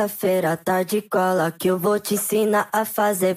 Sexta-feira tarde tá cola que eu vou te ensinar a fazer.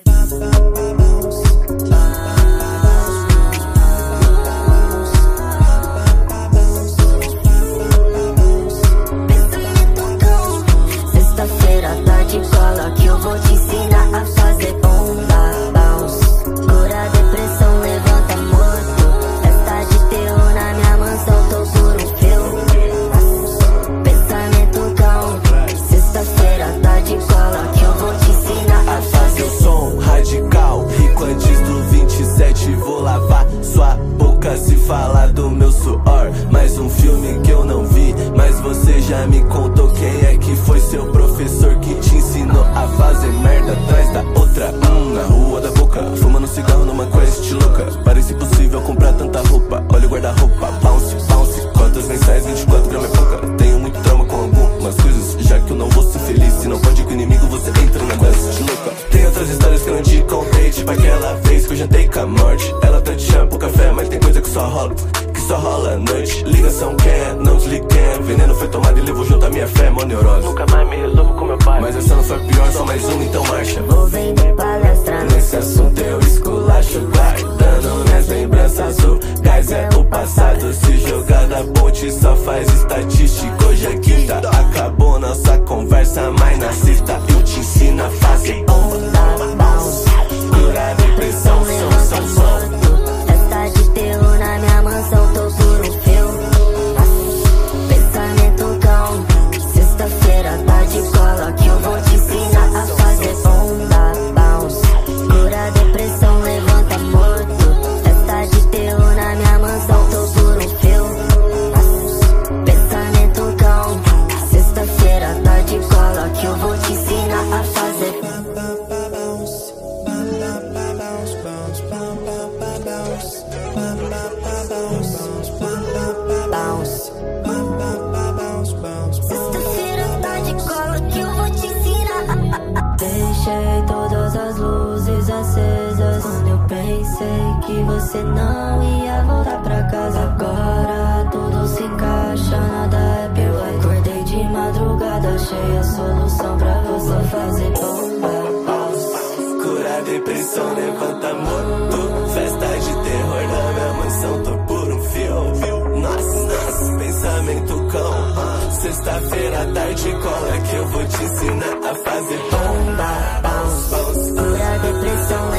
Depressão, levanta moto. Festa de terror na minha mansão, tô por um fio. Nossa, nossa, pensamento cão. Sexta-feira à tarde cola que eu vou te ensinar a fazer bomba. Bounce, bounce. Cura a depressão,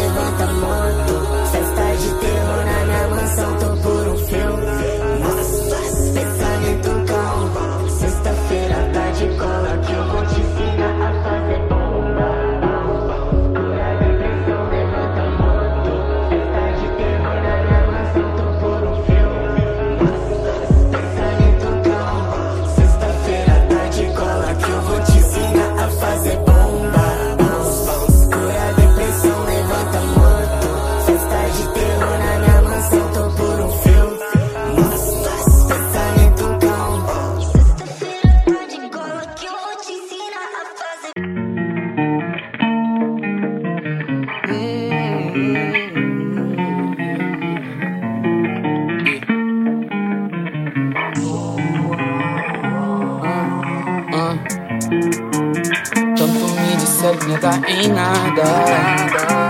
não dar em nada.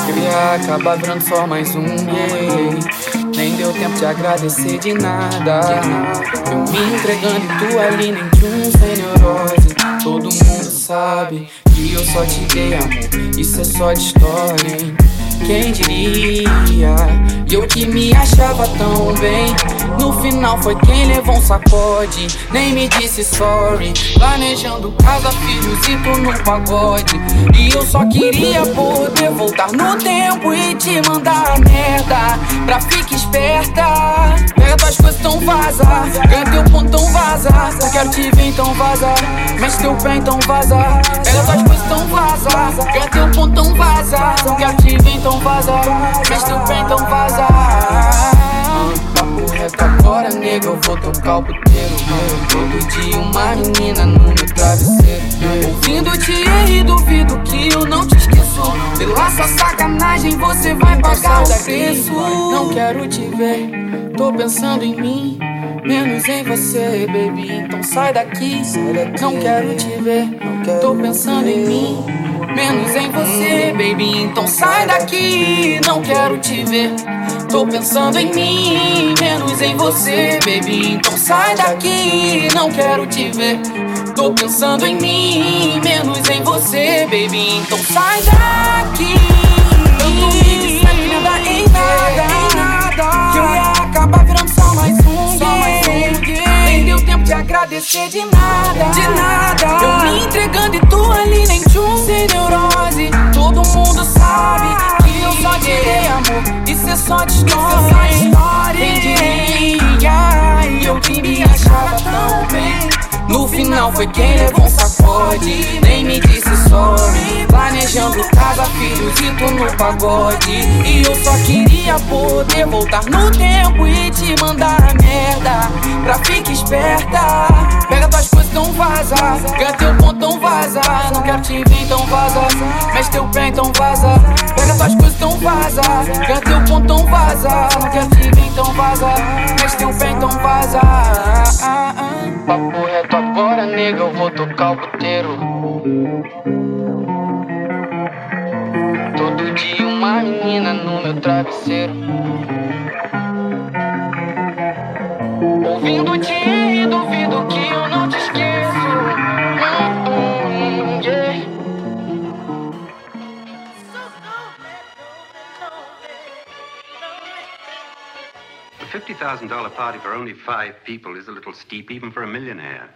Eu ia acabar virando só mais um. Nem deu tempo de agradecer de nada. Eu me entregando e tu ali nem de um sem neurose. Todo mundo sabe que eu só te dei amor. Isso é só de história, hein? Quem diria? Eu que me achava tão bem. No final foi quem levou um sacode. Nem me disse sorry. Planejando casa, filhos e tu no pagode. E eu só queria poder voltar no tempo e te mandar a merda. Pra ficar esperta. Pega tuas coisas, então vaza. Ganha teu ponto, então vaza. Não quero te ver, então vaza. Mexe teu pé, então vaza. Pega tuas coisas, então vaza. Ganha teu ponto, então vaza. Não quero te ver, então vaza. Mexe teu pé, nega, eu vou tocar o puteiro Todo dia uma menina no meu travesseiro. Ouvindo te e duvido que eu não te esqueço. Pela sua sacanagem você vai pagar o preço. Não quero te ver, tô pensando em mim Menos em você, baby, então sai daqui Não quero te ver, tô pensando em mim Menos em você, baby, então sai daqui Não quero te ver Tô pensando em mim, menos em você, baby. Então sai daqui, não quero te ver. Tô pensando em mim, menos em você, baby. Então sai daqui. Eu não me disseram nada em nada. Que eu ia acabar virando só mais um. Só mais um. Nem deu tempo de agradecer de nada. De nada. Eu me entregando e tu ali nem tchum. Sem neurose, todo mundo sabe que eu só te é só de história. Quem diria? Eu que me achava tão bem. No final foi quem levou um Nem me disse sorry. Planejando casa, filhos e tu no pagode. E eu só queria poder voltar no tempo e te mandar a merda. Pra ficar esperta. Pega tuas coisas, então vaza. Ganha teu ponto, então vaza. Não quero te ver, então vaza. Mexe teu pé, então vaza. Pega tuas coisas, então vaza. Ganha teu ponto, então vaza. Não quero te ver, então vaza. Mexe teu pé, então vaza. Papo reto agora, nega, eu vou tocar o puteiro. Todo dia uma menina no meu travesseiro. Ouvindo te e duvido que eu não $50,000 party for only five people is a little steep, even for a millionaire.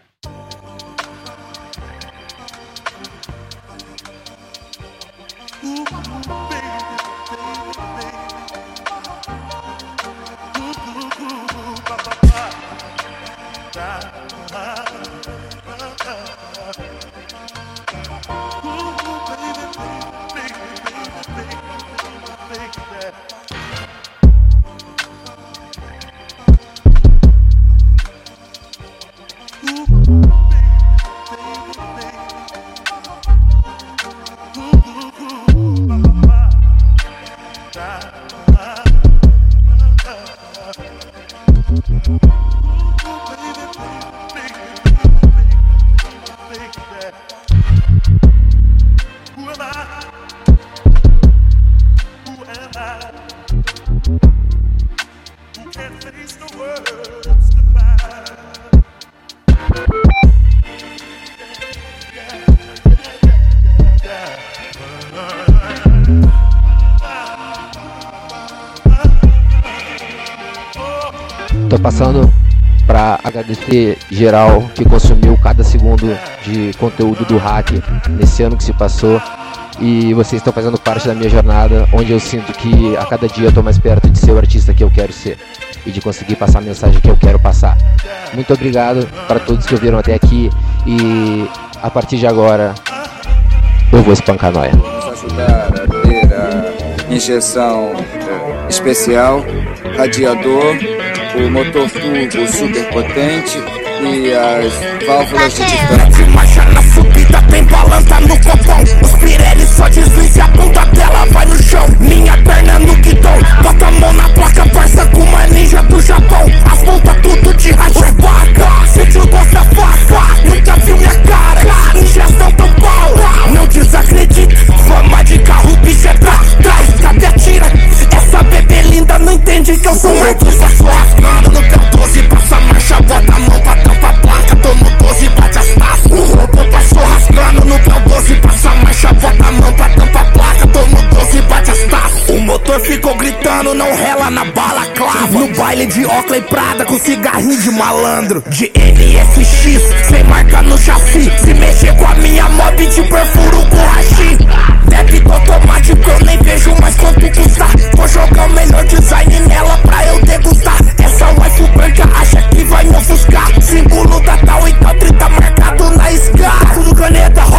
geral que consumiu cada segundo de conteúdo do hack nesse ano que se passou. E vocês estão fazendo parte da minha jornada, onde eu sinto que a cada dia eu estou mais perto de ser o artista que eu quero ser e de conseguir passar a mensagem que eu quero passar. Muito obrigado para todos que ouviram até aqui e a partir de agora eu vou espancar nós. Ajudar a ter a injeção é, especial, radiador motor turbo super potente e as válvulas de descanso. Mas já na subida tem balança baile de e Prada com cigarrinho de malandro. De NSX, sem marca no chassi. Se mexer com a minha mob, te perfuro com rachi. Débito automático, eu nem vejo mais quanto custa. Vou jogar o melhor design nela pra eu degustar. Essa wife branca acha que vai me ofuscar. Símbolo da tal e tal, 30 marcado na escala. Tudo caneta, roda.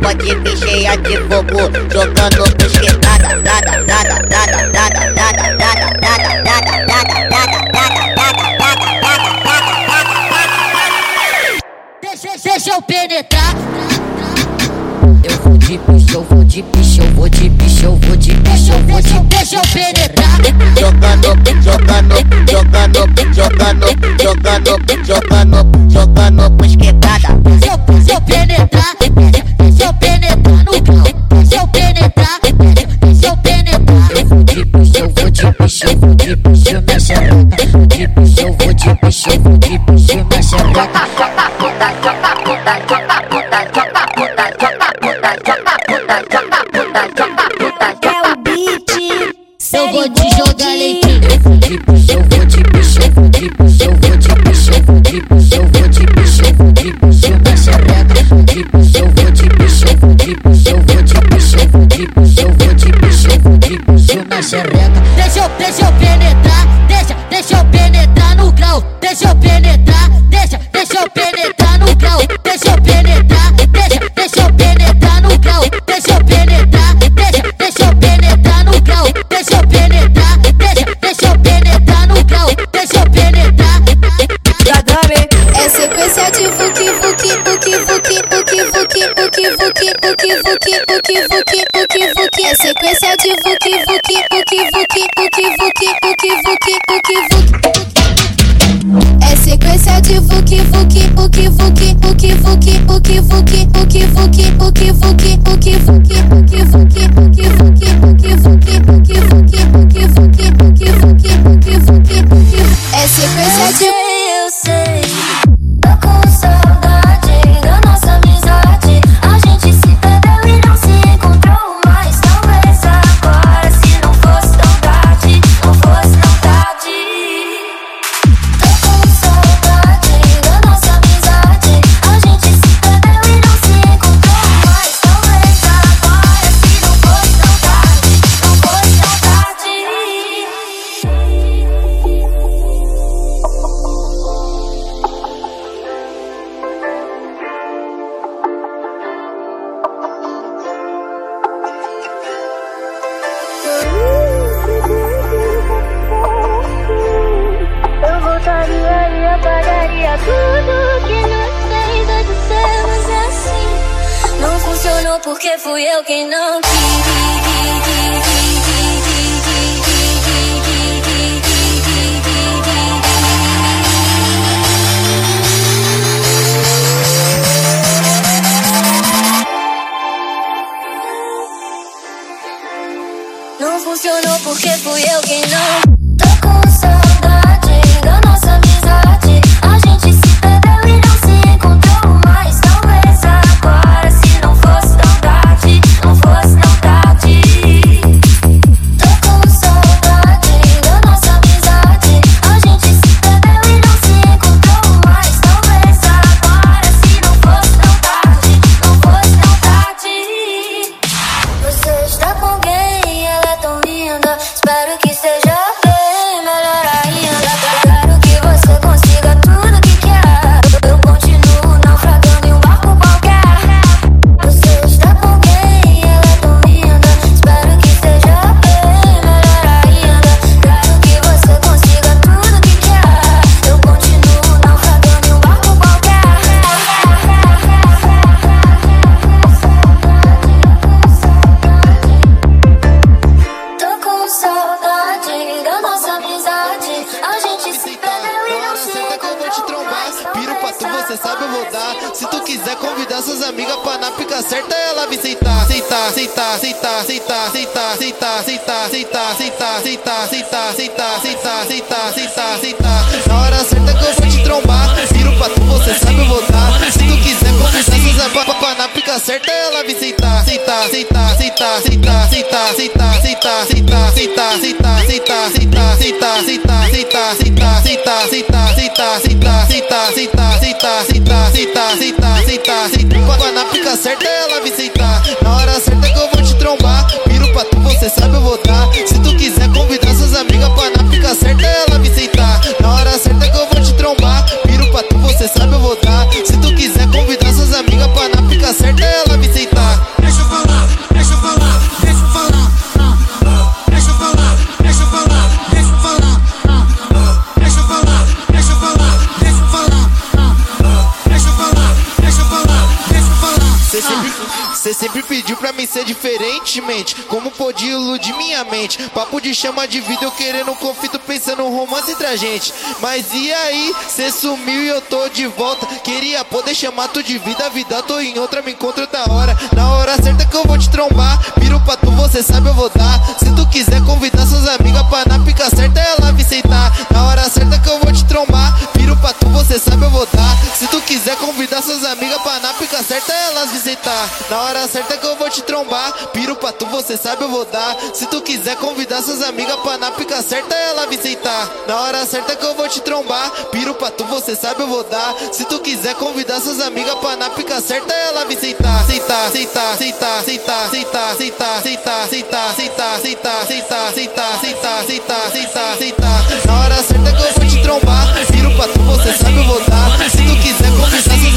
pode vir cheia de fogo, jogando mosquetada, nada, nada, nada, nada, nada, nada, nada, nada, nada, nada, nada, nada, nada, nada, nada, nada, Deixa eu penetrar. Eu vou de picha, eu vou de picha, eu vou de picha, eu vou de picha, eu vou de deixa eu penetrar. Jogando, jogando, jogando, jogando, jogando, jogando, jogando, jogando. Jump up, put that, jump up, put that, jump up, put that, jump up, put that, jump up, put that, jump up. vuki vuki vuki vuki é sequência de vuki vuki vuki vuki vuki vuki vuki vuki vuki vuki é sequência de vuki vuki vuki vuki vuki vuki vuki vuki vuki vuki vuki apaixonou porque fui eu quem não quis. Não funcionou porque fui eu quem não. certa ela me sentar Na hora certa que eu vou te trombar Viro pra tu, você sabe eu votar. Se tu quiser convidar suas amigas pra na fica certa ela me sentar Na hora certa que eu vou te trombar Viro pra tu, você sabe eu votar. Diferentemente. Como podia iludir minha mente? Papo de chama de vida, eu querendo conflito, pensando um romance entre a gente. Mas e aí? Cê sumiu e eu tô de volta. Queria poder chamar tu de vida, vida, tô em outra, me encontro da hora. Na hora certa que eu vou te trombar. Piro pra tu, você sabe, eu vou dar. Se tu quiser convidar suas amigas pra na pica certa, ela me aceitar. Na hora certa que eu vou te trombar. Piro pra tu, você sabe, eu vou dar. Se tu quiser convidar suas amigas pra na pica certa, ela visitar. Na hora certa que eu vou te trombar. Piro pra tu, você sabe, eu vou dar. Se tu quiser convidar suas amigas pra na pica certa, ela visitar. Aceitar, aceitar, aceitar, aceitar, aceitar, aceitar, aceitar, aceitar, aceitar, aceitar, aceitar, aceitar, aceitar, aceitar, aceitar, aceitar. Na hora certa que eu vou te trombar. Piro pra tu, você sabe, eu vou dar. Se tu quiser convidar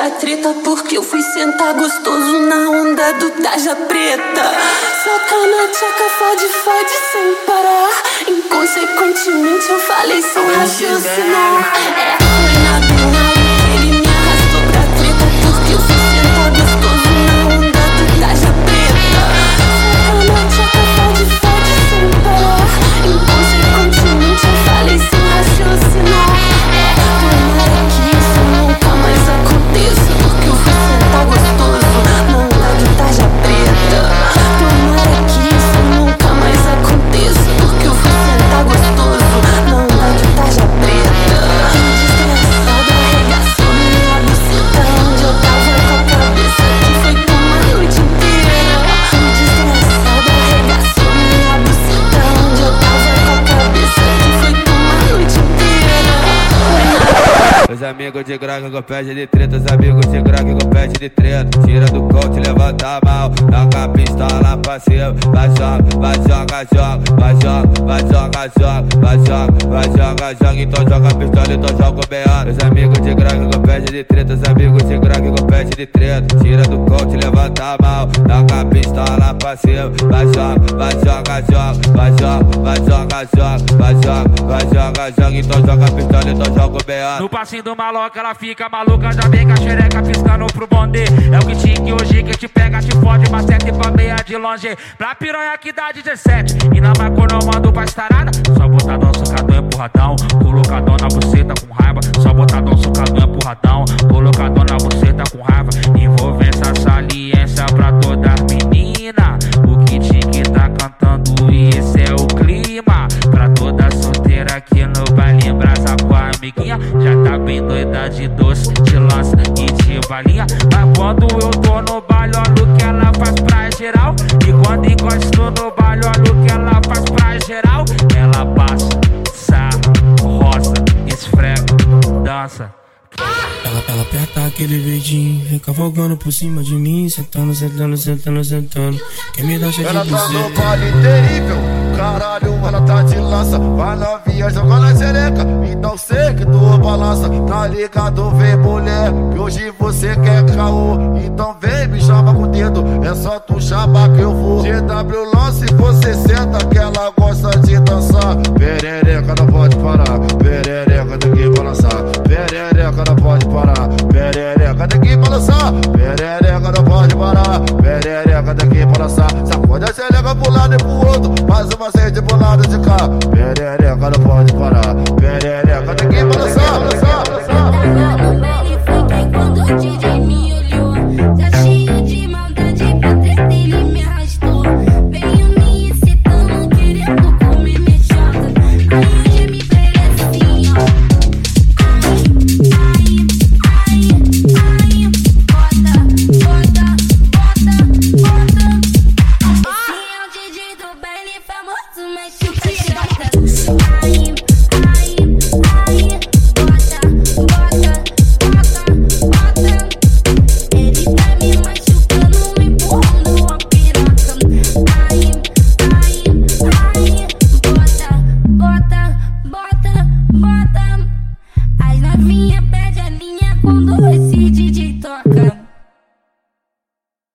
pra treta Porque eu fui sentar gostoso na onda do Taja Preta. Soca na tchaca, fode, fode sem parar. Inconsequentemente eu falei sem raciocinar É, Os amigos de graga com pede de treta, os amigos de graga com pede de treta. Tira do coach, levanta a mão, taca a pistola pra cima. Vai joga, vai joga, joga, vai joga, vai joga, joga, vai joga, vai joga, joga. Então joga a pistola, então joga o B.A. Os amigos de graga com pede de treta, os amigos de graga com pede de treta. Tira do coach, levanta a mão, taca a pistola pra cima. Vai joga, vai joga, joga, vai joga, vai joga, joga, vai joga, vai joga, joga. Então joga a pistola, então joga o B.A. No passinho do maloca ela fica maluca, já vem com a xereca piscando pro bonde. É o que tique hoje que te pega, te fode, macete pra meia de longe. Pra piranha que dá 17, e na maco não mando pra estarada. Só botadão, socadão, empurradão, colocadão na buceta com raiva. Só botadão, socadão, empurradão, colocadão na buceta com raiva. Envolvência, saliência pra todas as meninas. De doce, de lança e de balinha. Cavalgando por cima de mim, sentando, sentando, sentando, sentando. Quem me dá cheio Ela de tá no baile terrível, caralho, ela tá de lança. Vai novinha jogando a xereca, então sei que tu balança. Tá ligado, vem mulher, que hoje você quer caô. Então vem, me chama com o dedo, é só tu chamar que eu vou. GW lance, você senta que ela gosta de dançar. Perereca não pode parar, perereca tem que balançar. Perereca não pode parar, perereca perereca daqui pra lançar, perereca não pode parar, perereca daqui pra lançar, sacode a xereca pro lado e pro outro, faz uma sede pro lado de cá, perereca não pode parar, perereca daqui pra lançar, lançar, lançar, lançar.